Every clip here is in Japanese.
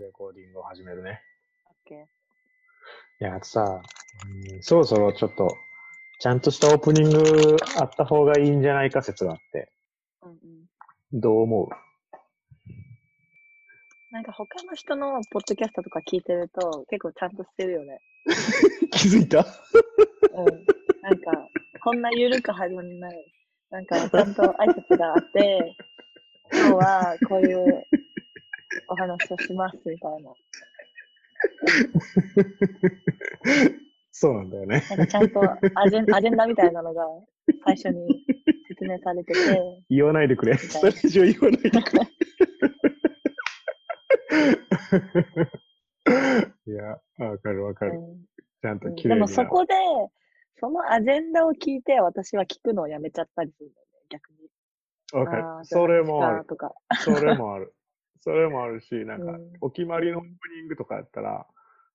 レコーディングを始めるね。いや、あとさ、うんそろそろちょっと、ちゃんとしたオープニングあった方がいいんじゃないか説があって、うんうん。どう思う？なんか他の人のポッドキャストとか聞いてると結構ちゃんとしてるよね。気づいた？うん。なんか、こんな緩く始まらない。なんか、ちゃんと挨拶があって、今日はこういうお話をしますみたいな。そうなんだよね。なんかちゃんとアジェンアジェンダみたいなのが最初に説明されてて、言わないでくれ。それ以上言わないでくれ。いや、わかるわかる。うんちゃんとうん綺麗にな。でもそこで、そのアジェンダを聞いて私は聞くのをやめちゃったりするんだよね、逆に。わかるそれもある。それもある。それもあるし、なんかうん、お決まりのオープニングとかやったら、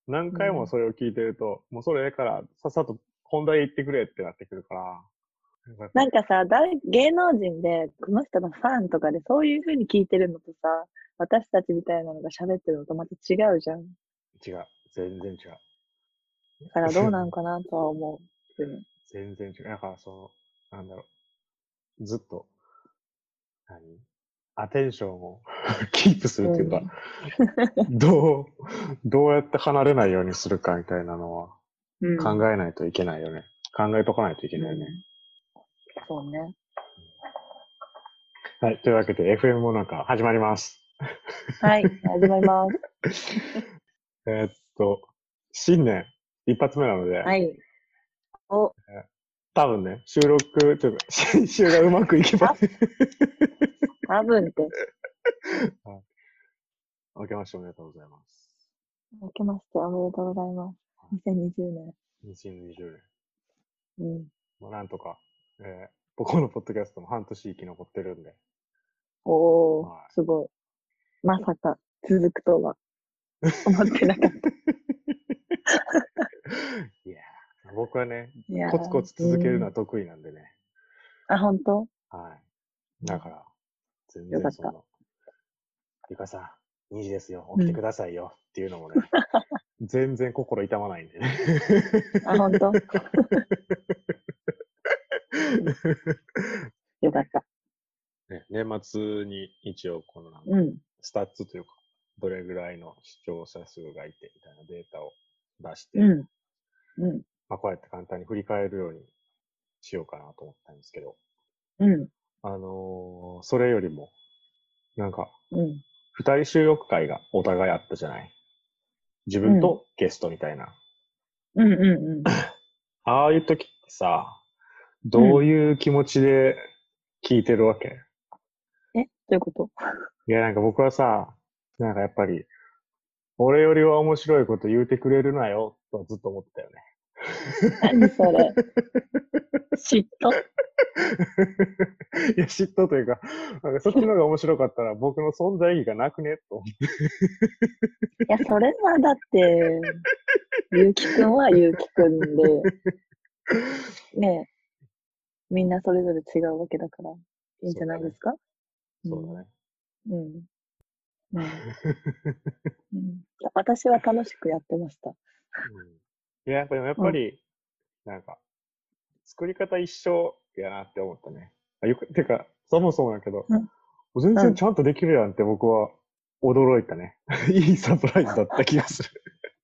何回もそれを聞いてると、もうそれからさっさと本題行ってくれってなってくるから。なんかさ、だい芸能人で、この人のファンとかで、そういう風に聞いてるのとさ、私たちみたいなのが喋ってるのとまた違うじゃん。違う。全然違う。だからどうなんかなとは思う。う ん全然違う。だからその、なんだろう。ずっと、何？アテンションを キープするっていうか、どう、どうやって離れないようにするかみたいなのはうん考えないといけないよね。考えとかないといけないよね。そうね。はい。というわけで、FM もなんか始まります。はい、始まります。えーっと、新年一発目なので、はい。お、多分ね、収録というか、編集がうまくいけば、多分って。明けましておめでとうございます。明けましておめでとうございます。2020年。2020年。うん。もうなんとか、えー僕のポッドキャストも半年生き残ってるんで、おーはい、すごい。まさか続くとは思ってなかった。いやー僕はね、コツコツ続けるのはうん得意なんでね。あ、本当？はい。だから、全然その、ゆかさん、2時ですよ、起きてくださいよ、っていうのもね、全然心痛まないんでね。あ、本当？よかった。ね、年末に一応このなんかうん。スタッツというか、どれぐらいの視聴者数がいてみたいなデータを出して、うん。うん。まあこうやって簡単に振り返るようにしようかなと思ったんですけど、うん。あのーそれよりも、なんか、うん。二人収録会がお互いあったじゃない？自分とゲストみたいな。うん。うん。うん。ああいう時ってさ、どういう気持ちで聞いてるわけ、え？どういうこと？いや、なんか僕はさ、なんかやっぱり、俺よりは面白いこと言うてくれるなよ、とはずっと思ってたよね。何それ。嫉妬？いや、嫉妬というか、なんかそっちの方が面白かったら僕の存在意義がなくね？と。思って。いや、それはだって、ゆうきくんはゆうきくんで、ねえ、みんなそれぞれ違うわけだから、いいんじゃないですか？そうだね。うん。うん。うん、私は楽しくやってました。うんいや、やっぱり、やっぱり、なんか、作り方一緒やなって思ったね。あよく、てか、そもそもやけど、うん全然うんちゃんとできるやんって僕は驚いたね。いいサプライズだった気がする。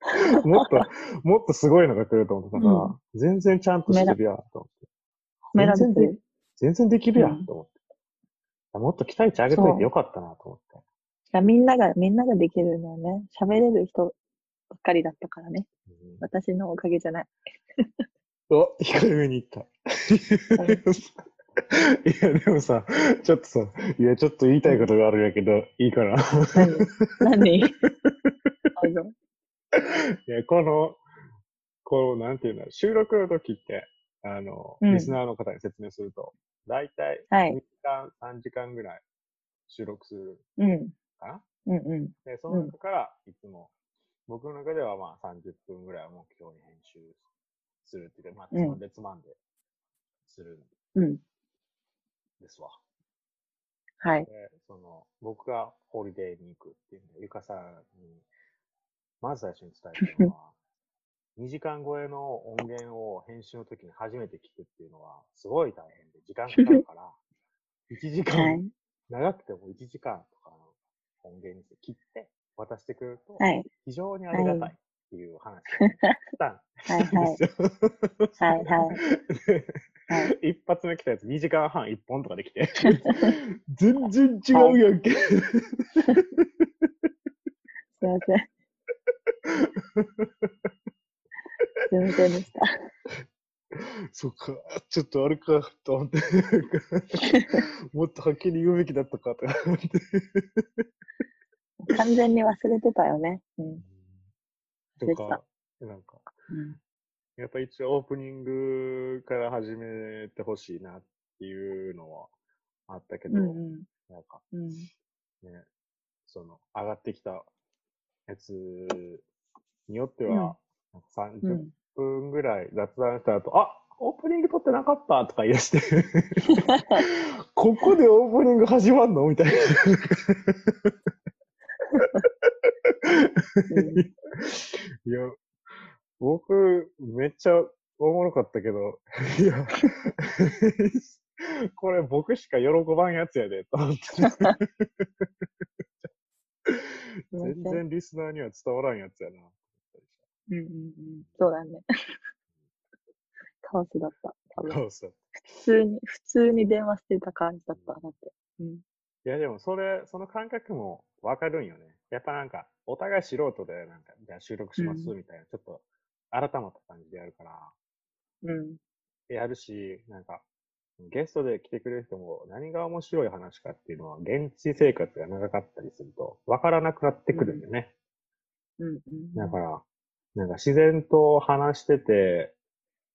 もっと、もっとすごいのが来ると思ってたから、うん全然ちゃんとしてるやんと思って。全然でる。全然できるやうんんと思って。あもっと期待値上げといてよかったなと思って。みんなが、みんなができるんだよね。喋れる人かりだったからね。うん私のおかげじゃない。お、控えめに言った。いや、でもさ、ちょっとさ、いや、ちょっと言いたいことがあるんやけど、いいかな？何？何？いや、この、この、なんていうんだろう、収録の時って、あの、うんリスナーの方に説明すると、だいたい2はい時間、3時間ぐらい収録するうん。かな？うんうん。で、その中から、いつも、僕の中ではまあ30分ぐらいを目標に編集するっていうか、まあ、つうんまんでつまんでするんうん。ですわ。はい。でその僕がホリデーに行くっていうんで、ゆかさんに、まず最初に伝えたのは、2時間超えの音源を編集の時に初めて聞くっていうのは、すごい大変で、時間かかるから、1時間、はい。長くても1時間とかの音源にして切って渡してくれると、はい。非常にありがたいっていう話をしたんはいはいですよ。はいはいではい。一発目来たやつ2時間半1本とかできて、全然違うやんけ。すいません。すいませんでした。そっか、ちょっとあれか、と思って。もっとはっきり言うべきだったかとか思って。完全に忘れてたよね。うん。とでしたか、なんか、うん、やっぱ一応オープニングから始めてほしいなっていうのはあったけど、うんうんなんかうん。ね、その上がってきたやつによっては、なんかう30ん。分ぐらい雑談した後、あオープニング撮ってなかったとか言い出して、ここでオープニング始まんのみたいな。う んいや、僕、めっちゃおもろかったけど、いや、これ僕しか喜ばんやつやで、と思って。全然リスナーには伝わらんやつやな。うんうんうん。そうだね。カオスだった。多分。そうそう。普通に、普通に電話してた感じだった。だって。うん。いや、でもそれ、その感覚もわかるんよね。やっぱなんか、お互い素人で、なんか、じゃあ収録しますうんみたいな、ちょっと改まった感じでやるから、うん。やるし、なんか、ゲストで来てくれる人も何が面白い話かっていうのは、現地生活が長かったりすると、わからなくなってくるんだよね。うんうん。だから、なんか自然と話してて、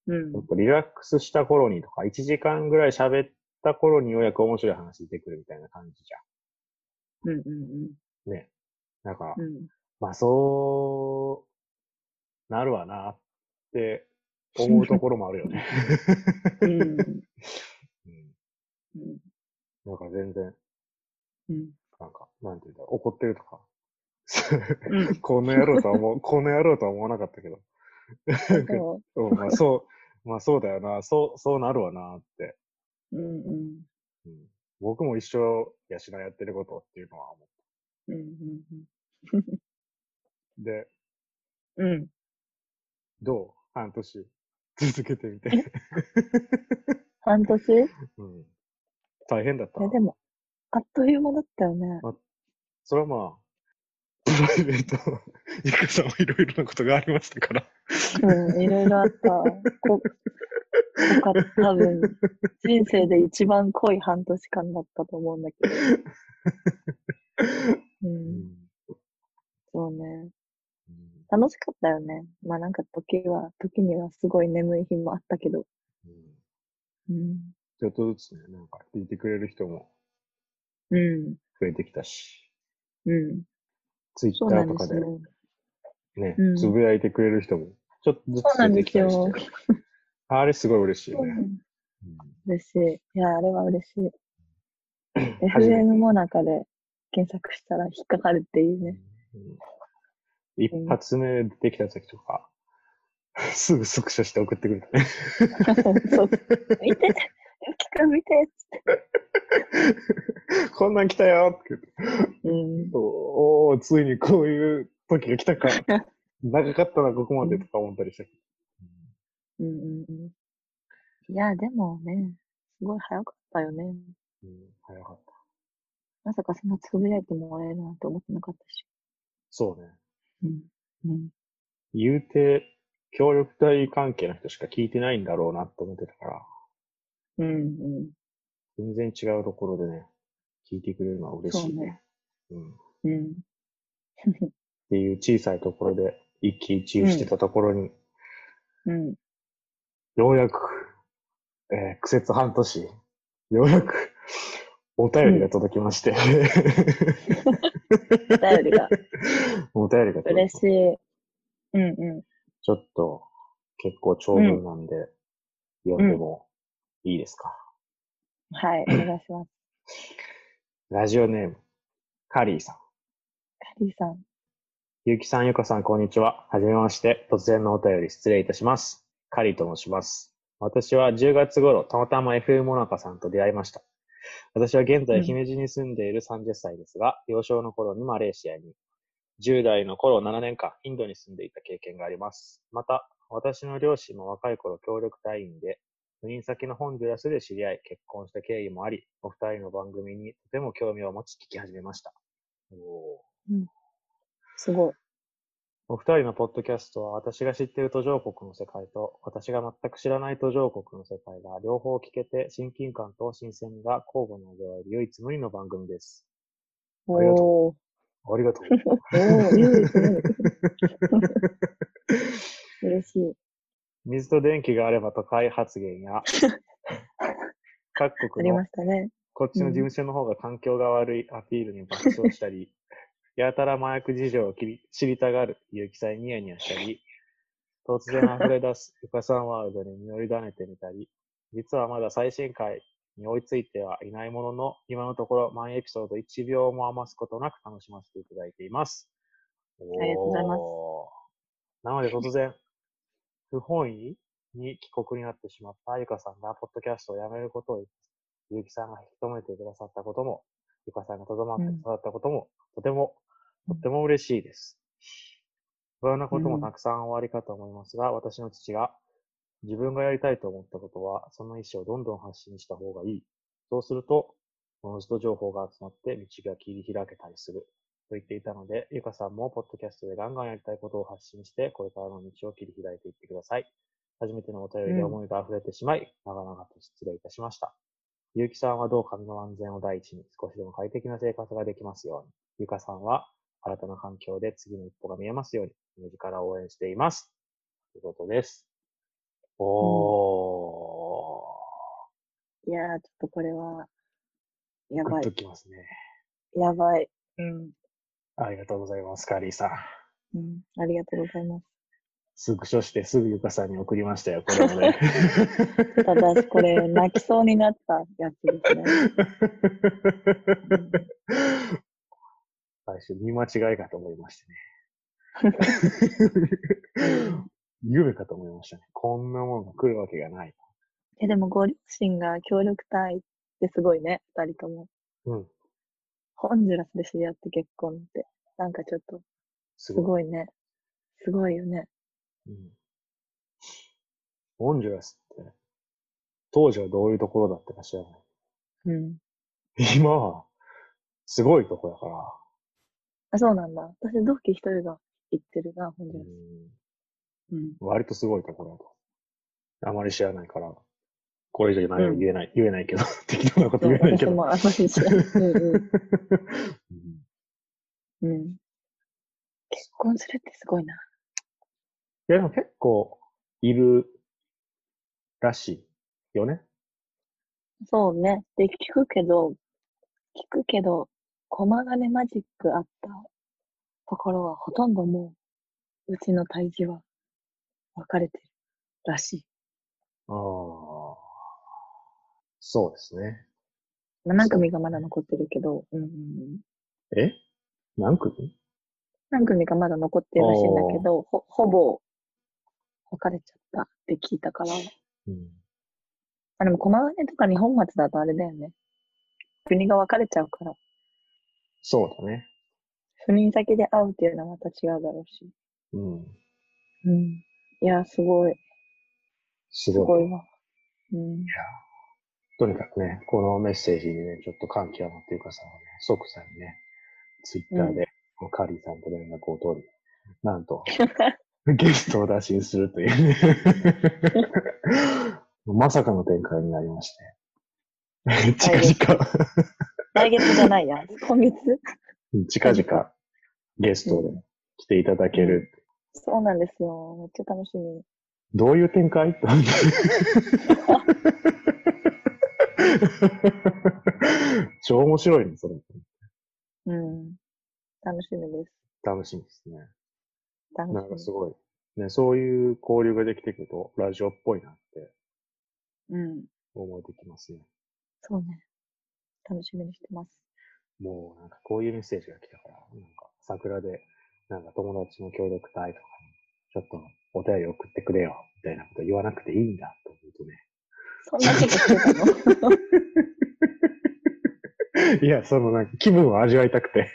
うんリラックスした頃にとか、1時間ぐらい喋った頃にようやく面白い話出てくるみたいな感じじうんうんうん。ゃん。ね。だから、うん。まあそう、なるわなって思うところもあるよね。うん。うんうん。だから全然、うん。なんか、なんていうんだろう、怒ってるとか。うん この野郎とは思う、この野郎とは思わなかったけど。うんまあそう、まあそうだよな、そう、そうなるわなって。うんうん。うん、僕も一生養やってることっていうのは思うんうんう。で、うん。うん。どう？半年続けてみて。半年？い うん、大変だったや、でも、あっという間だったよね。それはまあ、プライベート、ゆかさんはいろいろなことがありましたから。うん、いろいろあった。こ、こか、多分、人生で一番濃い半年間だったと思うんだけど。う、うんんそうね。うん楽しかったよね。まあなんか時は、時にはすごい眠い日もあったけど。うんうん。ちょっとずつね、なんか聞いてくれる人もうん。増えてきたし、うん。ツイッターとかで。ねう、んつぶやいてくれる人もちょっとずつ出てきたりして。あれすごい嬉しいよね。うん嬉しい。いや、あれは嬉しい。FM ても中で検索したら引っかかるっていうね。うん一発目出てきた時とか、すぐスクショして送ってくれたね。そう。見てゆきくん見てっつって。こんなん来たよって言ってうん。おおーついにこういう時が来たか。長かったな、ここまでとか思ったりしたけど。うんうんうん。いや、でもね、すごい早かったよね。うん、早かった。まさかそんなつぶやいてもらえるなんて思ってなかったし。そうね。うん。うん。言うて、協力隊関係の人しか聞いてないんだろうなって思ってたから、うんうん。全然違うところでね、聞いてくれるのは嬉しいね。うん。っうん。ていう小さいところで一喜一憂してたところに、うん。ようやく、えー苦節半年、ようやくお便りが届きまして、お便りが お便りが届嬉しきい。うんうちょっと結構長文なんで、読んでもいいですか、ん。はい、お願いします。ラジオネーム、カリーさん。カリーさん。ゆうきさん、ゆかさん、こんにちは。はじめまして。突然のお便り失礼いたします。カリーと申します。私は10月頃、たまたま FM モナカさんと出会いました。私は現在、うん姫路に住んでいる30歳ですが、幼少の頃にマレーシアに、10代の頃7年間、インドに住んでいた経験があります。また、私の両親も若い頃協力隊員で、赴任先のホンジュラスで知り合い、結婚した経緯もあり、お二人の番組にとても興味を持ち聞き始めました。おーすごい。お二人のポッドキャストは私が知っている途上国の世界と私が全く知らない途上国の世界が両方聞けて親近感と新鮮が交互に味わえる唯一無二の番組です。ありがとおー。ありがとう。おー、唯一無二嬉しい。水と電気があれば都会発言や 各国のね。こっちの事務所の方が環境が悪いアピールに爆笑したり、やたら麻薬事情を知りたがる結城さんにニヤニヤしたり、突然溢れ出すゆかさんワールドに身を委ねてみたり、実はまだ最新回に追いついてはいないものの、今のところ毎エピソード1秒も余すことなく楽しませていただいています。ありがとうございますなので突然、不本意に帰国になってしまったゆかさんが、ポッドキャストをやめることをゆうきさんが引き止めてくださったことも、ゆかさんがとどまってくださったことも、とても、とっても嬉しいです。不安なこともたくさんおありかと思いますが、私の父が、自分がやりたいと思ったことは、その意思をどんどん発信した方がいい。そうすると、おのずと情報が集まって道が切り開けたりする。と言っていたので、ゆかさんもポッドキャストでガンガンやりたいことを発信して、これからの道を切り開いていってください。初めてのお便りで思いが溢れてしまい、長々と失礼いたしました。ゆうきさんはどうか身の安全を第一に少しでも快適な生活ができますように。ゆかさんは新たな環境で次の一歩が見えますように、目力応援しています。ということです。おー。いやー、ちょっとこれは、やばいグッと。きますね。やばい。うん。ありがとうございます、カーリーさん。うん。ありがとうございます。スクショしてすぐゆかさんに送りましたよ、これもね。ただ、私これ、泣きそうになったやつですね。最初、見間違いかと思いましてね。夢かと思いましたね。こんなものが来るわけがない。え、でも、ご両親が協力隊ってすごいね、二人とも。うん。ホンジュラスで知り合って結婚って。なんかちょっと、すすごい。ね。すごいよね。うん。オンジュラスって、当時はどういうところだったか知らない。うん。今は、すごいとこだから、あ、そうなんだ。私、同期一人が行ってるな、ホンジうュラス。ん、うん。割とすごいところだと。あまり知らないから、これ以上ないように言えない、言えないけど、適当なこと言えないけど。私もあんまり。うんうん うん。うん。結婚するってすごいな。いや、でも結構いるらしいよね。そうね。で、聞くけど、聞くけど、駒金マジックあったところはほとんどもう、うちの胎児は分かれてるらしい。ああ。そうですね。7組がまだ残ってるけど、うん。え何組何組かまだ残ってるらしいんだけど、ほ、ほぼ、別れちゃったって聞いたから。うん。あ、でも、駒金とか日本松だとあれだよね。国が分かれちゃうから、そうだね。赴任先で会うっていうのはまた違うだろうし。うん。うん。いや、すごい。すごい。すごいわ。うん。とにかくね、このメッセージにね、ちょっと感極まっていうかさんはね、即座にね、ツイッターで、このカリーさんと連絡を取り、なんと、ゲストを打診するというね、まさかの展開になりまして、近々、来月じゃないや。今月近々ゲストで来ていただける。そうなんですよ。めっちゃ楽しみ。どういう展開？超面白いね、それ。うん。楽しみです。楽しみですね。楽なんかしみ。すごい、ね、そういう交流ができてくると、ラジオっぽいなってうん。思えてきますね。そうね。楽しみにしてます。もうなんかこういうメッセージが来たから、なんか桜で、なんか友達の協力隊とかに、ちょっとお便り送ってくれよ、みたいなこと言わなくていいんだと思うとね。そんなことしてたの？いや、そのなんか気分を味わいたくて。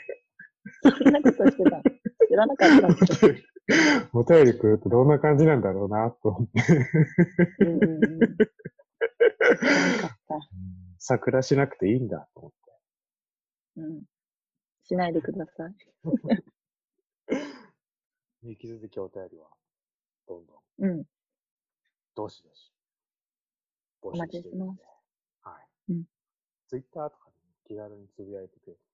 そんなことしてたの？知らなかったんですよ。お便り来るとどんな感じなんだろうな、と思って。うんうんうん。桜しなくていいんだ、と思って。うん。しないでください。引き続きお便りは、どんどん、うん。どしどし、募お待ちしてまるので。はい。うんツイッターとかで気軽につぶやいてくれると、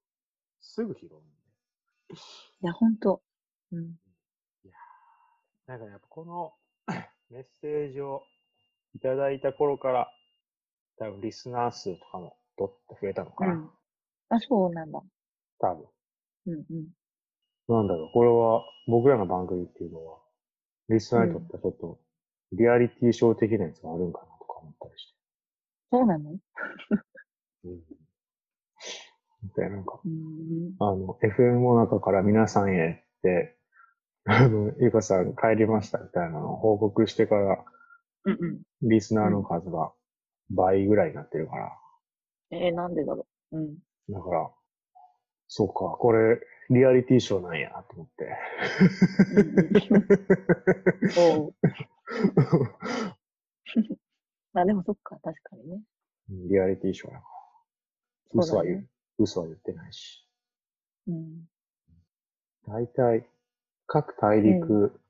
すぐ拾うんで。いや、ほんと。うん。いやーなんかやっぱこの メッセージをいただいた頃から、多分リスナー数とかもどっと増えたのかな。うん。あ、そうなんだ。多分。うんうん。なんだろう、これは僕らの番組っていうのは、リスナーにとってはちょっと、リアリティショー的なやつがあるんかな思ったりして。そうなの？うん。で、なんか、うん。あの、FM の中から皆さんへって、あの、ゆかさん帰りましたみたいなのを報告してから、うんうん。リスナーの数が倍ぐらいになってるから、えー、なんでだろう？うん。だから、そうか、これ、リアリティショーなんや、と思って。うん あでもそっか、確かにね。うんリアリティショーやから。嘘は言う、ね。嘘は言ってないし。うん。大体、各大陸、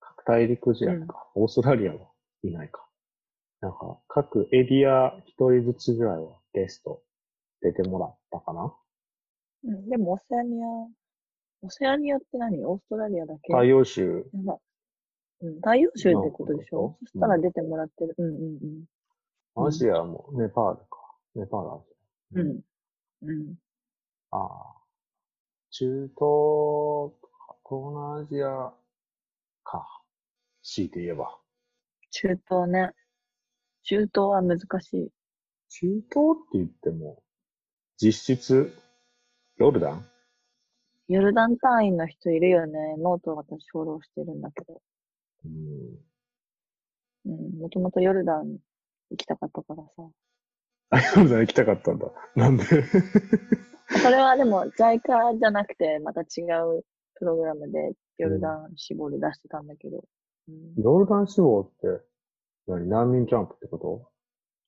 各大陸じゃないか、オーストラリアはいないか。なんか、各エリア一人ずつぐらいはゲスト出てもらったかなうん、でも、オセアニア、オセアニアって何？オーストラリアだけ？太陽州。うん、太陽州ってことでしょ？そしたら出てもらってる。うんうんうん。うんアジアもネパールか。ネパールアジア。うん。うん。ああ。中東とか、東南アジアか。強いて言えば。中東ね。中東は難しい。中東って言っても、実質、ヨルダン？ヨルダン隊員の人いるよね。ノート私フォローしてるんだけど。うん。うん。もともとヨルダン行きたかったからさ。あ、ヨルダン行きたかったんだ。なんで？それはでも JICA じゃなくて、また違うプログラムでヨルダン志望出してたんだけど。うん、いヨルダン志望って、何？難民キャンプってこと？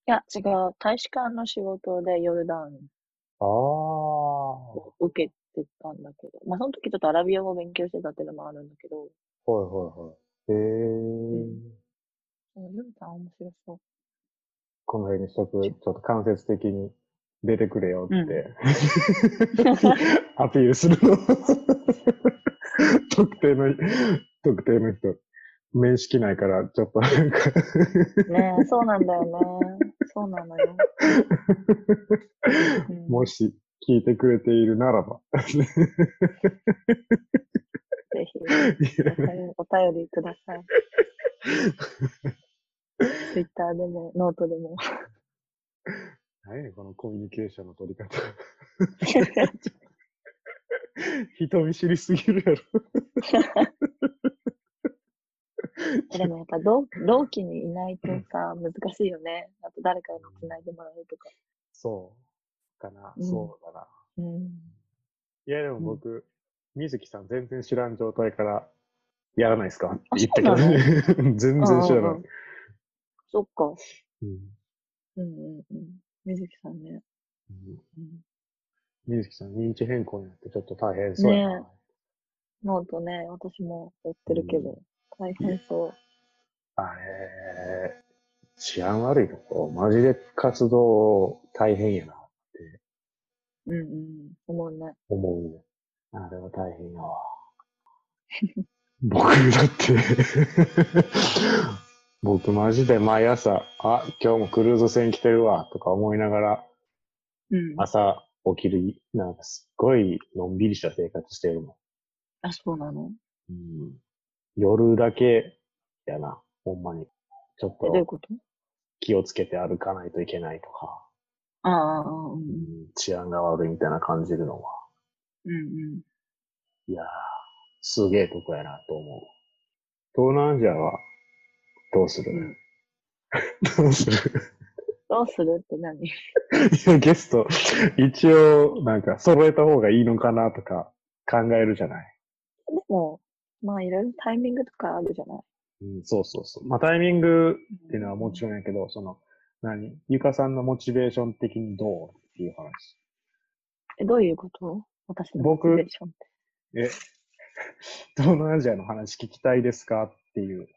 や、違う。大使館の仕事でヨルダンああ。を受けてたんだけど。まあ、その時ちょっとアラビア語を勉強してたっていうのもあるんだけど、はいはいはい。へえ、うんヨルダン面白そう。この辺にしとく、ちょっと間接的に出てくれよって、アピールするの。特定の、特定の人。面識ないから、ちょっとなんかねえ、そうなんだよね。そうなのよ。うんもし聞いてくれているならば。ぜひ お便り、ください。Twitter でも、ノートでも。何やねんこのコミュニケーションの取り方。人見知りすぎるやろ。でもやっぱ同同期にいないとさ、難しいよね。あと誰かに繋いでもらうとか。そう。かな。うんそうだな。うん。いや、でも僕、水木さん全然知らん状態からやらないですか？ってあ言ったけどね。全然知らないうんうんうん。そっか。うんうんうんうん。水木さんね。うんうん、水木さん認知変更になってちょっと大変そうやな。ねノートね、私も追ってるけど、大変そう。あれ、治安悪いとこ、マジで活動大変やなってうんうん。思うね。思うね。あれは大変やわ。僕だって、僕マジで毎朝、あ、今日もクルーズ船来てるわ、とか思いながら、うん。朝起きる、なんかすっごいのんびりした生活してるもあ、そうなの？ん。うん、夜だけやな、ほんまに。ちょっえ、どういうとこと？気をつけて歩かないといけないとか。ああ、うんうん治安が悪いみたいな感じるのは。うんうん。いやー、すげえとこやなと思う。東南アジアはどうする、うん どうする？どうするって何？いやゲスト、一応、なんか、揃えた方がいいのかなとか考えるじゃない？でも、まあいろいろタイミングとかあるじゃない？うん、そうそうそう。まあ、タイミングっていうのはもちろんやけど、その、何？ゆかさんのモチベーション的にどう？っていう話。え、どういうこと？私の僕。え、東南アジアの話聞きたいですかっていう。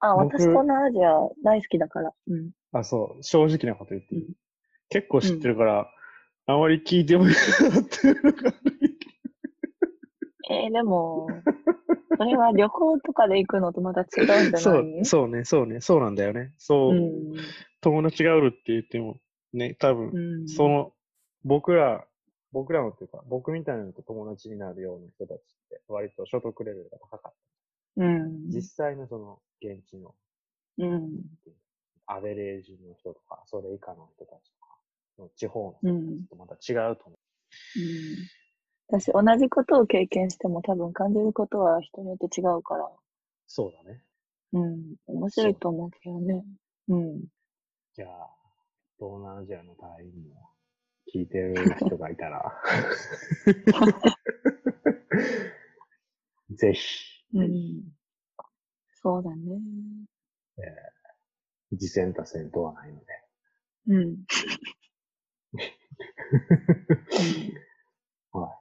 あ、僕私東南アジア大好きだから。うん。あ、そう、正直なこと言っていい、うん結構知ってるから、あまり聞いてもいいなっていうえーでも、それは旅行とかで行くのとまた違うんじゃない？そう、そうね、そうね、そうなんだよね。そう、うん。友達がおるって言っても、ね、多分、うん。その、僕ら、僕らのっていうか、僕みたいなのと友達になるような人たちって、割と所得レベルが高かっうん。た。実際のその、現地の、うん。アベレージの人とか、それ以下の人たちとか、地方のうん。人たちとまた違うと思うん私、同じことを経験しても多分感じることは人によって違うから、う。そうだね。うん。面白いと思うけどね。うん。じゃあ、東南アジアの隊員も聞いてる人がいたら、ぜひ、うん。そうだね。次戦多戦とはないので。うん。は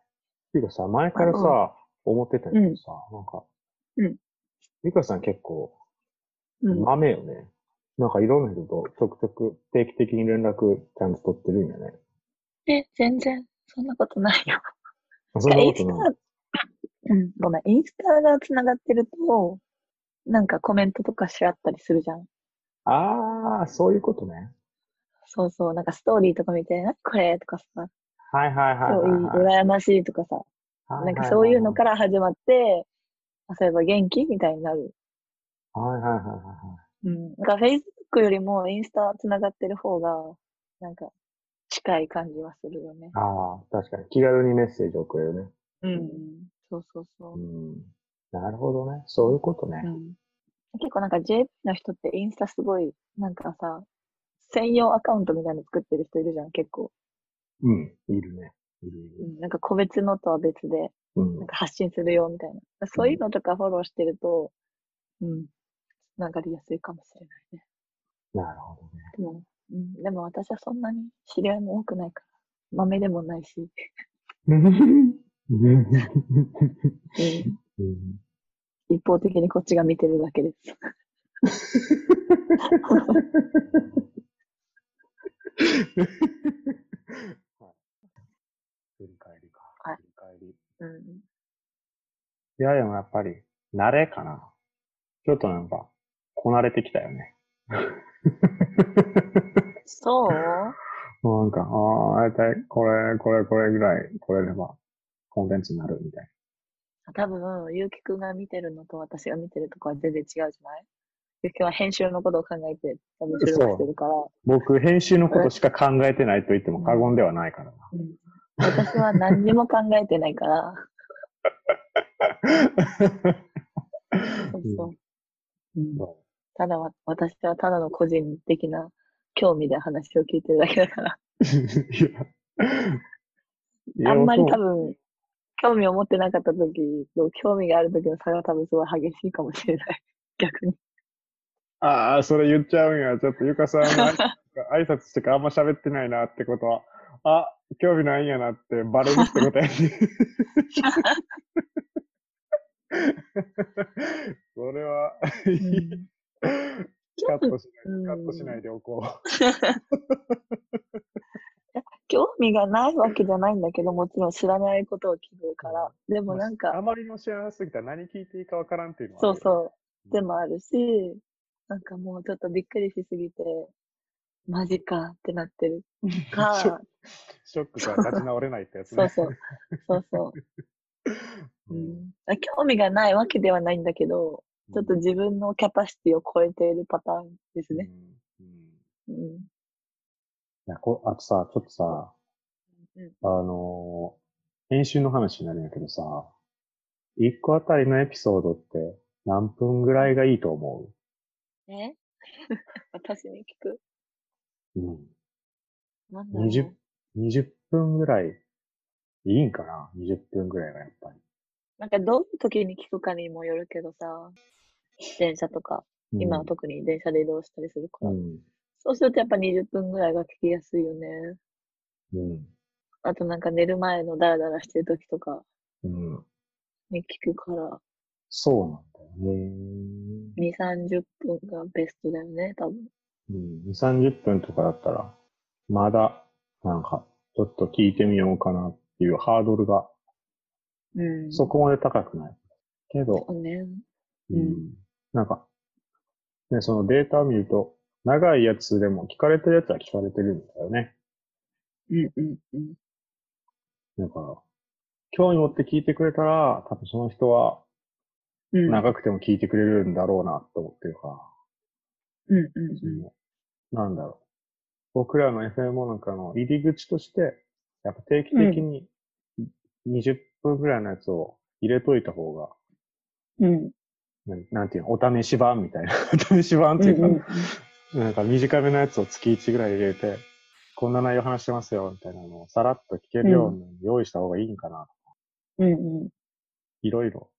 い。ていうかさ、前からさ、思ってたけどさ、なんか、うん。ゆかさん結構、うん。豆よね。なんかいろんな人とちょくちょく定期的に連絡ちゃんと取ってるんやね。え、全然、そんなことないよ。あそんなインスことない。タ、うん、ごめん、インスタが繋がってると、なんかコメントとかし合ったりするじゃん。ああ、そういうことね。そうそう、なんかストーリーとか見て、なこれとかさ、はいはいはい超いい、はいはい。羨ましいとかさ、はいなんかそういうのから始まって、あそういえば元気みたいになる。はいはいはいはうん。なんか Facebook よりもインスタ繋がってる方が、なんか近い感じはするよねい。。ああ、確かに気軽にメッセージをくれるね。うん。そうそうそうう。ん。なるほどね。そういうことね。うん。結構なんか JP の人ってインスタすごい、なんかさ、専用アカウントみたいなの作ってる人いるじゃん、結構。うん。いるね。いるいうる。ん。なんか個別のとは別で、うんなん。か発信するよみたいな。そういうのとかフォローしてると、うん。つながりやすいかもしれないね。なるほどね。でも、うん。でも私はそんなに知り合いも多くないから。豆でもないし。うん一方的にこっちが見てるだけです。振り返りか。はい振り返り。うん。いや、でもやっぱり、慣れかな。ちょっとなんか、こなれてきたよね。そう？もうなんか、ああ、大体、これ、これ、これぐらい、これれば、コンテンツになるみたい多分、ゆうきくんが見てるのと私が見てるとこは全然違うじゃない？ゆうきくんは編集のことを考えて多分収録してるから、な。僕、編集のことしか考えてないと言っても過言ではないからな。うん、私は何にも考えてないから、そうそう。うん、そただわ、私はただの個人的な興味で話を聞いてるだけだから、ういやあんまり多分、興味を持ってなかった時と興味がある時の差が多分すごい激しいかもしれない。逆に。ああ、それ言っちゃうんや。ちょっとゆかさんの 挨拶してかあんま喋ってないなってことは、あ、興味ないんやなってバレるってことやね。それは、うんカットし うんない、カットしないでおこ 興味がないわけじゃないんだけど、もちろん知らないことを聞くから。でう。もなんあか、まりの知らなすぎたら何聞いていいかわからんっていうのは。そうそう。うでもあるし、なんかもうちょっとびっくりしすぎて、マジかってなってる ショッかク、ショックから立ち直れないってやつね。そうそう。そうそう。う。うんん、興味がないわけではないんだけど、ちょっと自分のキャパシティを超えているパターンですね。うんうんうん。やこあとさ、ちょっとさ、うん。あのー編集の話になるんやけどさ、一個あたりのエピソードって何分ぐらいがいいと思え？私に聞く？ううん。なんだろう20 20分ぐらい、いいんかな ?20 分ぐらいがやっぱり。なんかどういう時に聞くかにもよるけどさ、電車とか、うん今は特に電車で移動したりするから、うん。そうするとやっぱ20分ぐらいが聞きやすいよね。うん。あとなんか寝る前のダラダラしてる時とかうん。に聞くから、そうなんだよね。2、30分がベストだよね、多分。うん。2、30分とかだったら、まだ、なんか、ちょっと聞いてみようかなっていうハードルがうん。そこまで高くない。けど、そうね。ううんん。なんか、ね、そのデータを見ると、長いやつでも聞かれてるやつは聞かれてるんだよね。うんうんうん。だから、興味持って聞いてくれたら、多分その人はうん。長くても聞いてくれるんだろうなと思ってるから、うんうんそのなんだろう。僕らの FM なんかの入り口として、やっぱ定期的に20分ぐらいのやつを入れといた方が、うん。うん。なんていうの、お試し版みたいな。お試し版っていうか、うんうんなんか短めのやつを月1ぐらい入れて、こんな内容話してますよ、みたいなのをさらっと聞けるように用意した方がいいんかな。うんうん。いろいろ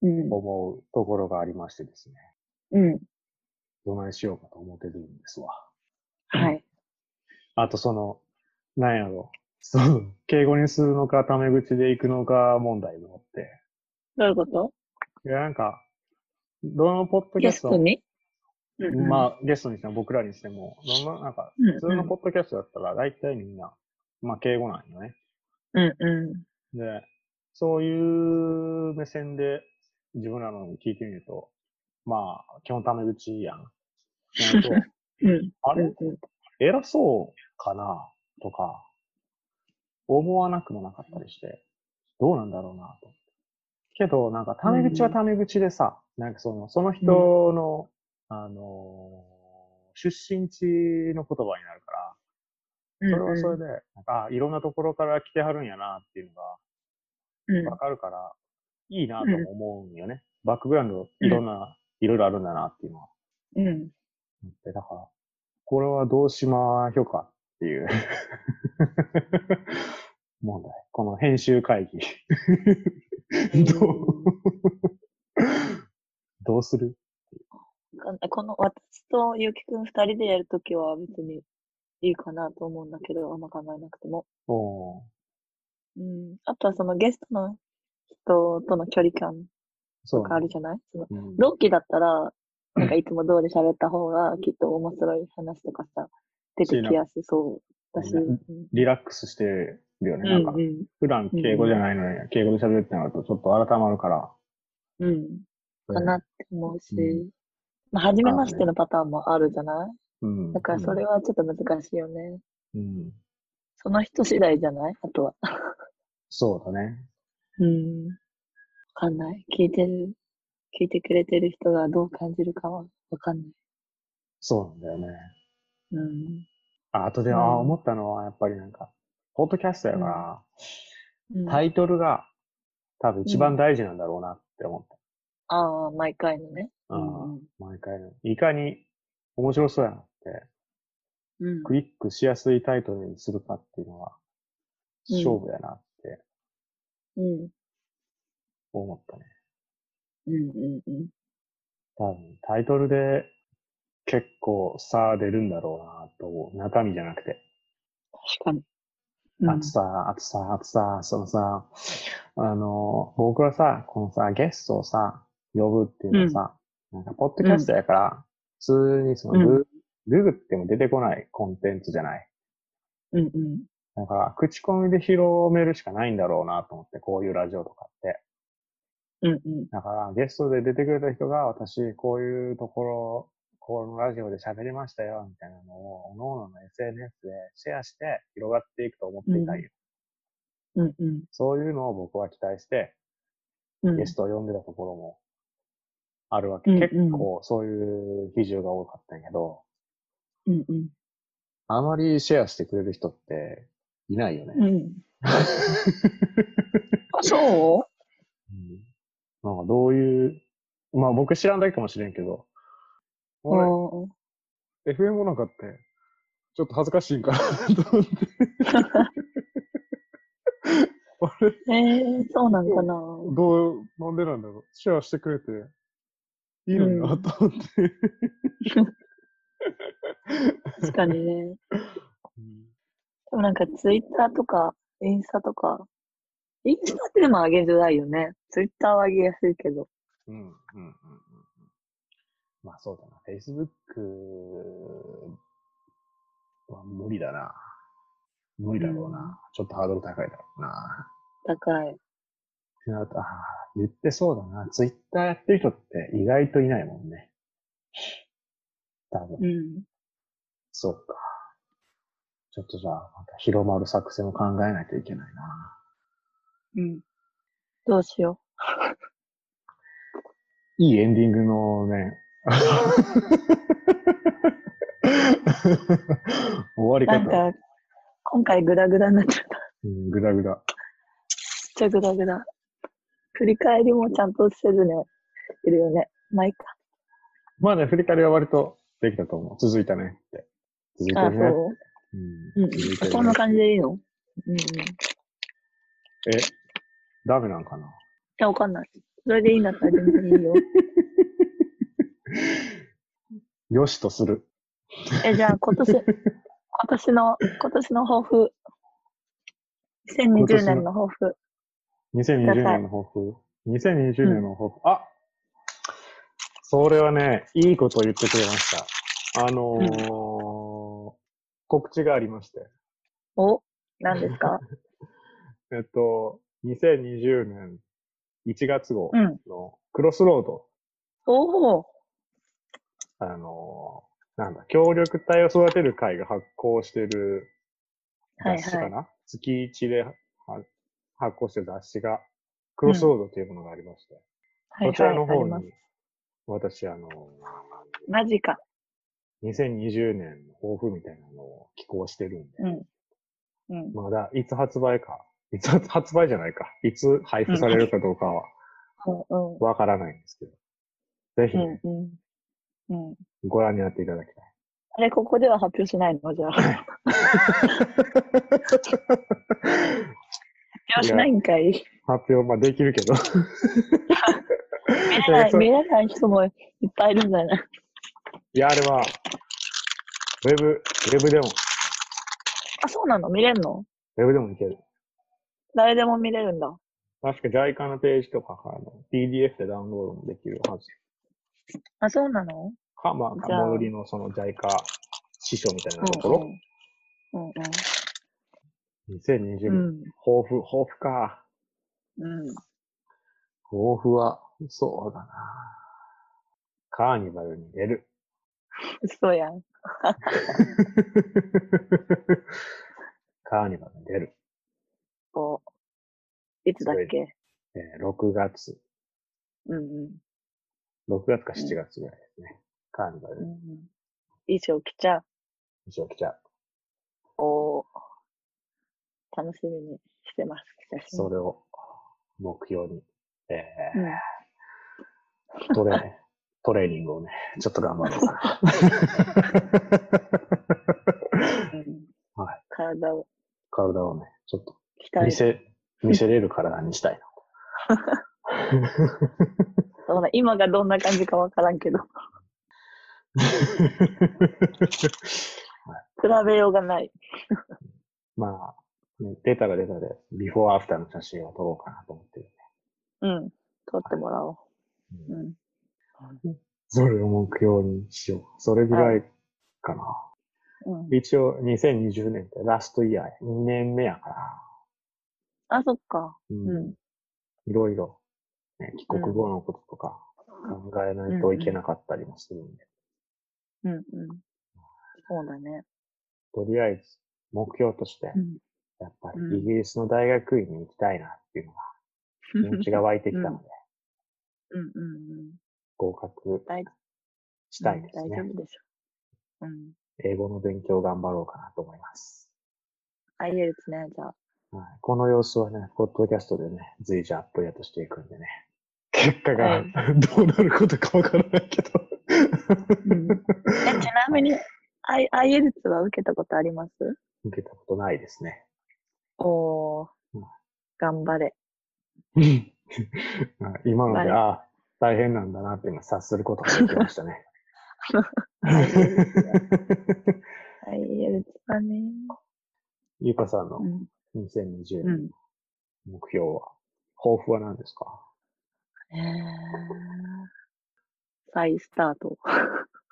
うん。思うところがありましてですね。うん。どないしようかと思ってるんですわ。はい。あとその、なんやろ。そう、敬語にするのか、タメ口で行くのか問題もあって。どういうこと？いや、なんか、どのポッドキャゲスト？ストに？うんうんまあ、ゲストにしても僕らにしても、どんな、なんか、普通のポッドキャストだったら、大体みんな、まあ、敬語なんよね。うんうん。で、そういう目線で自分らの聞いてみると、まあ、基本タメ口やん。なると、うん。あれ？偉そうかな？とか、思わなくもなかったりして、どうなんだろうな？と。けど、なんか、タメ口はタメ口でさ、なんかその、その人の、あのー出身地の言葉になるから、それはそれで、なんか、あいろんなところから来てはるんやなっていうのがうんわかるから、いいなとも思うんよね。バックグラウンド、いろんな、いろいろあるんだなっていうのは。うん。でだから、これはどうしましょうかっていう 問題。この編集会議。どう、どうする？この、私とゆうきくん二人でやるときは別にいいかなと思うんだけど、あんま考えなくても。おーうん。あとはそのゲストの人との距離感とかあるじゃない？そのうん同期だったら、なんかいつも通り喋った方がきっと面白い話とかさ、出てきやすそうだし。リラックスしてるよね。なんかう、ん普段敬語じゃないのに、敬語で喋るってなるとちょっと改まるから。うん。うん。かなって思うし。うんまあ、初めましてのパターンもあるじゃない？うん。だからそれはちょっと難しいよね。うん。その人次第じゃない？あとは。そうだね。うん。わかんない。聞いてる、聞いてくれてる人がどう感じるかはわかんない。そうなんだよね。うん。あ、あとで、うんああ、思ったのは、やっぱりなんか、ポッドキャストやから、うん、タイトルが多分一番大事なんだろうなって思った。ああ、毎回のね。ああうん毎回の。いかに面白そうやなって、うん。クリックしやすいタイトルにするかっていうのは、うん勝負やなってうん。思ったね。うんうんうん。多分、タイトルで結構差出るんだろうなと思う。中身じゃなくて。確かに。うんあとさ、あとさ、あとさ、そのさ、あの、僕はさ、このさ、ゲストをさ、呼ぶっていうのはさ、なんか、ポッドキャストやから、普通にそのグ、ググっても出てこないコンテンツじゃない。うんうん。だから、口コミで広めるしかないんだろうなと思って、こういうラジオとかって。うんうん。だから、ゲストで出てくれた人が、私、こういうところ、このラジオで喋りましたよ、みたいなのを、各々の SNS でシェアして広がっていくと思っていたいよ。うんうん。そういうのを僕は期待して、うん。ゲストを呼んでたところもあるわけ。うんうん結構そういう比重が多かったんやけど、うんうん。あまりシェアしてくれる人っていないよね。うん。あ、そう？んなんかどういう、まあ僕知らんだけかもしれんけど、う俺、うん。FM もなんかって、ちょっと恥ずかしいんかなと思って。あれ？えー、そうなんかな。どう、なんでなんだろうシェアしてくれて、いいのになうんと思って。確かにね。でもなんかツイッターとか、インスタとか、インスタってでも上げづらいよね。ツイッターは上げやすいけど。うん、うん、うん、うん。うんまあそうだな。Facebook は無理だな。無理だろうな。うんちょっとハードル高いだろうな。高い。ってなるとああ、言ってそうだな。Twitter やってる人って意外といないもんね。多分。うん。そうか。ちょっとじゃあ、また広まる作戦を考えないといけないな。うん。どうしよ いいエンディングのね、終わりう。なん方。か、今回グダグダになっちゃった。うん、ぐだぐだ。めっちゃグダグダ。振り返りもちゃんとせずね、いるよね。まあいいか。まあね、振り返りは割とできたと思う。続いたねって。続いてあ、るね。そう？うんうそんな感じでいいの？うんうん。いえ、ダメなんかな？や、わかんない。それでいいんだったら全然いいよ。よしとする。え、じゃあ今年、今年の、今年の抱負。2020年の抱負。2020年の抱負。2020年の抱負。あそれはね、いいことを言ってくれました。あのー告知がありまして。お何ですか？えっと、2020年1月号うん。のクロスロード、おお。あのーなんだ、協力隊を育てる会が発行してるはい雑誌かな、はい。月1では発行してる雑誌が、クロスロードというものがありまして、はいこちらのはい、あ方ります。に、私、あのーマジか。2020年の抱負みたいなのを寄稿してるんで、うん。うん。まだいつ発売か、いつ発売じゃないか、いつ配布されるかどうかはうん。わからないんですけど、ぜひね、うん。うん。うん。ご覧になっていただきたい。あれ、ここでは発表しないの？じゃあ。発表しないんかい。発表、まあできるけど。見れない、見れない人もいっぱいいるんだよね。いや、あれは、ウェブ、ウェブでも、あ、そうなの？見れるの？ウェブでもいける。誰でも見れるんだ。確か JICA のページとかあの PDF でダウンロードもできるはず。あ、そうなの？か、まあ、最寄りのその JICA 師匠みたいなところ。うんうん。2020年、うん抱負、抱負か。うん。うん。抱負は、そうだな。カーニバルに出る。嘘やん。カーニバルに出る。こう。いつだっけ？えー6月、うんうん。6月か7月ぐらいですね。カーニバルうん。衣装着ちゃう。衣装着ちゃう。楽しみにしてます。それを目標に、えうん。ートレ トレーニングをね、ちょっと頑張ろうかな。うんはい。体を体をね、ちょっと。見せ、見せれる体にしたいな。そうだ今がどんな感じかわからんけど。比べようがない。まあ、ね、出たら出たで、ビフォーアフターの写真を撮ろうかなと思ってる、うん。撮ってもらおう。うんうん。それを目標にしよう。それぐらいかな。うん、一応、2020年ってラストイヤーや、2年目やから、あ、そっか。うんうんいろいろ、ね、帰国後のこととか考えないといけなかったりもするんで、うんうん。そうだね。とりあえず目標として、うん。やっぱうんりイギリスの大学院に行きたいなっていうのが、気持ちが湧いてきたので、うんうんうん。合格大したいですね。うん大丈夫でしょ。うん。英語の勉強頑張ろうかなと思います。IELTS ね、じゃあ。はい、この様子はね、ポッドキャストでね、随時アップデートしていくんでね。結果がはい どうなることかわからないけど。うんえちなみに、I- IELTS は受けたことあります？受けたことないですね。おーうん、頑張れ。はい今ので、はいああ、大変なんだなっていうのは察することができましたね。はね。ゆかさんのうん。2020年うん。目標は、抱負は何ですか？えー、再スタート。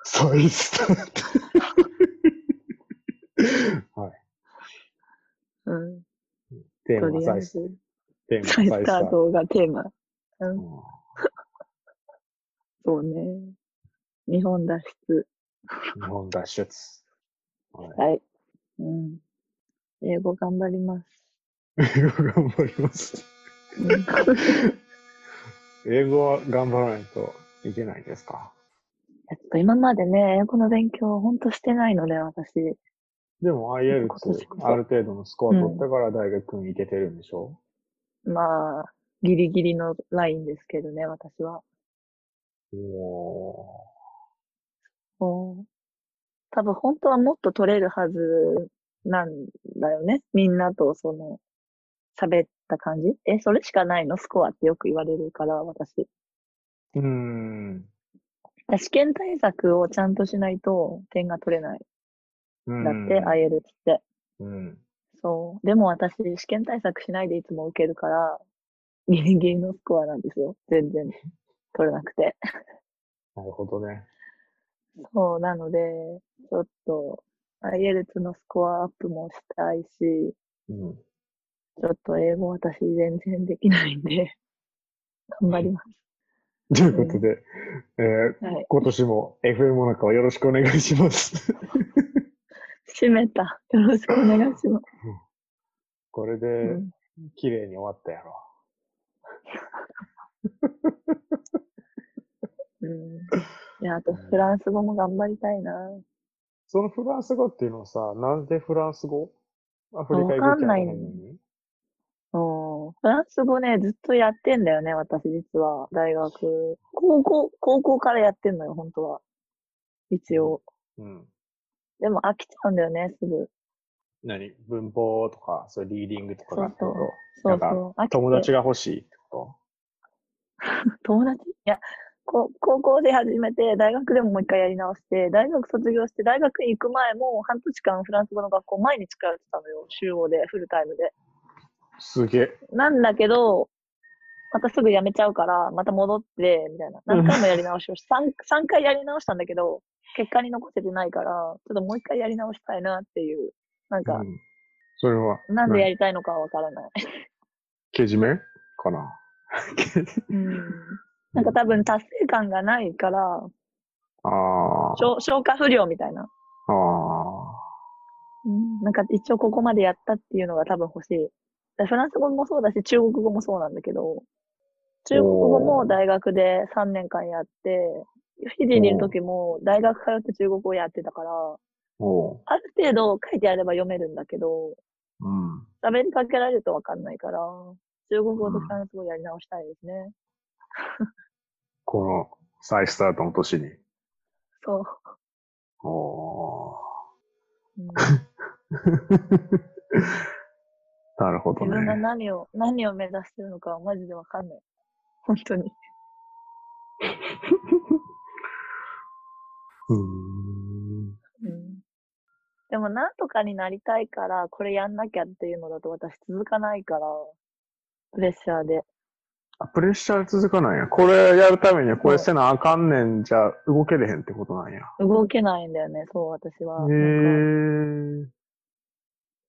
再スタート。はい。うん。テーとマは再スりあえず、テーマ再スは再スタート。タートがテーマ。うん。うんそうね。日本脱出。日本脱出。はいはい。うん。英語頑張ります。英語頑張ります。うん英語は頑張らないといけないんですか？えっと、今までね、英語の勉強をほんとしてないので、私。でも年こそある程度のスコア取ったから大学に行けてるんでしょ、まあ、ギリギリのラインですけどね、私は。おうん多分本当はもっと取れるはずなんだよね。みんなとその、喋った感じ？え、それしかないの？スコアってよく言われるから、私。ーうーん。試験対策をちゃんとしないと点が取れない。うんだって、IELTS って。うん。そう。でも私、試験対策しないでいつも受けるから、ギリギリのスコアなんですよ。全然取れなくて。なるほどね。そう、なので、ちょっと、IELTS のスコアアップもしたいし、うん。ちょっと英語私全然できないんで、頑張ります。ということで、えーはい。今年も FM の中をよろしくお願いします。閉めた。よろしくお願いします。これでう、ん綺麗に終わったやろ。うん。いや、あとフランス語も頑張りたいな。そのフランス語っていうのはさ、なんでフランス語？アフリカわかんないのにうん。フランス語ね、ずっとやってんだよね、私実は。大学。高校、高校からやってんのよ、本当は。一応。うん。でも飽きちゃうんだよね、すぐ。何？文法とか、そうリーディングとかがってこそうとそうそう。友達が欲しいってこ 友達？いや、こ高校で始めて、大学でももう一回やり直して、大学卒業して、大学に行く前も半年間フランス語の学校毎日通ってたのよ。週5で、フルタイムで。とすげえ。なんだけど、またすぐ辞めちゃうから、また戻って、みたいな。何回もやり直しをし、3, 3回やり直したんだけど、結果に残せてないから、ちょっともう一回やり直したいなっていう。なんかう、ん、それは、なんでや何りたいのかはわからない。けじめかな？うん。なんか多分達成感がないから、ああ。消消化不良みたいな。ああ。うん、なんか一応ここまでやったっていうのが多分欲しい。フランス語もそうだし、中国語もそうなんだけど、中国語も大学で3年間やって、フィジーにいる時も大学通って中国語やってたから。ある程度書いてあれば読めるんだけど、うん。喋りかけられるとわかんないから、中国語とフランス語やり直したいですね。この再スタートの年に。そう。おーうん、なるほど自分がね。何を、何を目指してるのかはマジでわかんない。本当に。うーん。うんでもなんとかになりたいから、これやんなきゃっていうのだと私続かないから、プレッシャーで。あプレッシャー続かないや。これやるためにはこれせなあかんねんじゃ動けれへんってことなんや。動けないんだよね、そう私は。へえ。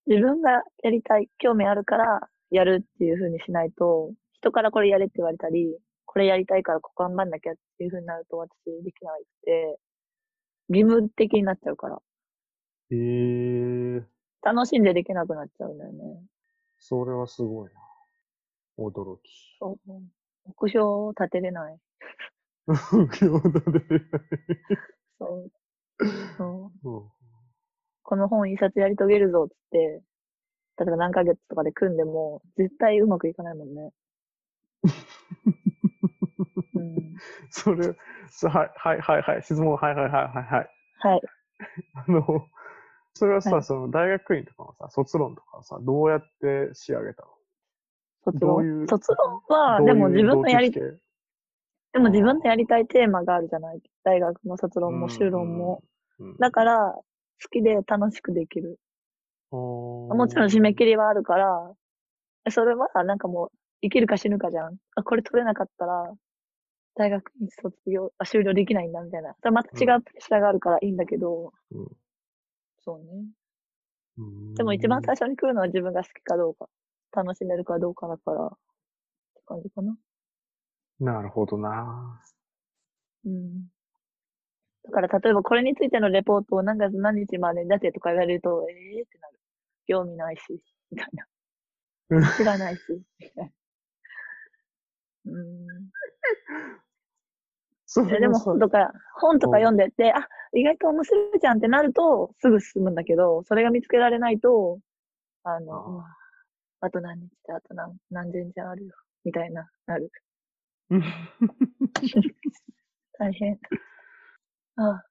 自分がやりたい、興味あるからやるっていう風にしないと、人からこれやれって言われたり、これやりたいからここ頑張んなきゃっていう風になると私できなくて、義務的になっちゃうから、へえ。楽しんでできなくなっちゃうんだよね。それはすごいな。驚き。そう。目標を立てれない。驚き。そう。そう。うんこの本一冊やり遂げるぞっつって、例えば何ヶ月とかで組んでも、絶対うまくいかないもんね。うん、それ、そはい、はい、はい、はい、質問、はい、はい、はい、はい、はい。はい。あの、それはさ、はいその大学院とかのさ、卒論とかはさ、どうやって仕上げたの？卒論？卒論は、でも自分のやり、でも自分のやりたいテーマがあるじゃない？大学の卒論も修論も。。うんだから、好きで楽しくできる。ももちろん締め切りはあるから、それはなんかもう、生きるか死ぬかじゃん。あ、これ取れなかったら、大学に卒業、あ、終了できないんだみたいな。それまた違うプレッシャーがあるからいいんだけど、うんそうね。うんでも一番最初に来るのは自分が好きかどうか、楽しめるかどうかだから、って感じかな。なるほどな。うん。だから例えばこれについてのレポートを何月何日までに出せとか言われると、ええー、ってなる。興味ないし、みたいうんな。知らないし、みたいな。うん。そえでもさ本とか、本とか読んでって、あ、意外と面白いじゃんってなると、すぐ進むんだけど、それが見つけられないと、あの、ああと何日で、あと何、何千じゃあるよ、みたいな、なる。うん大変。ああ、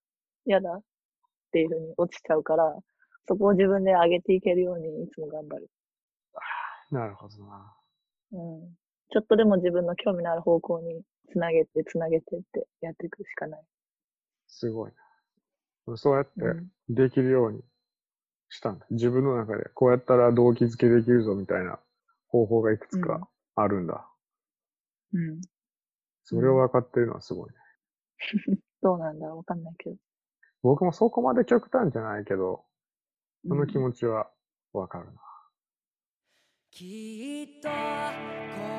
やだ。っていうふうに落ちちゃうから、そこを自分で上げていけるようにいつも頑張る。なるほどな。うん。ちょっとでも自分の興味のある方向につなげて、つなげてってやっていくしかない。すごいな。そうやってうん。できるようにしたんだ。自分の中でこうやったら動機づけできるぞみたいな方法がいくつうんかあるんだ。うん。それを分かってるのはすごいね。どうなんだろうわかんないけど。僕もそこまで極端じゃないけど、そのうん気持ちは分かるな。きっとこ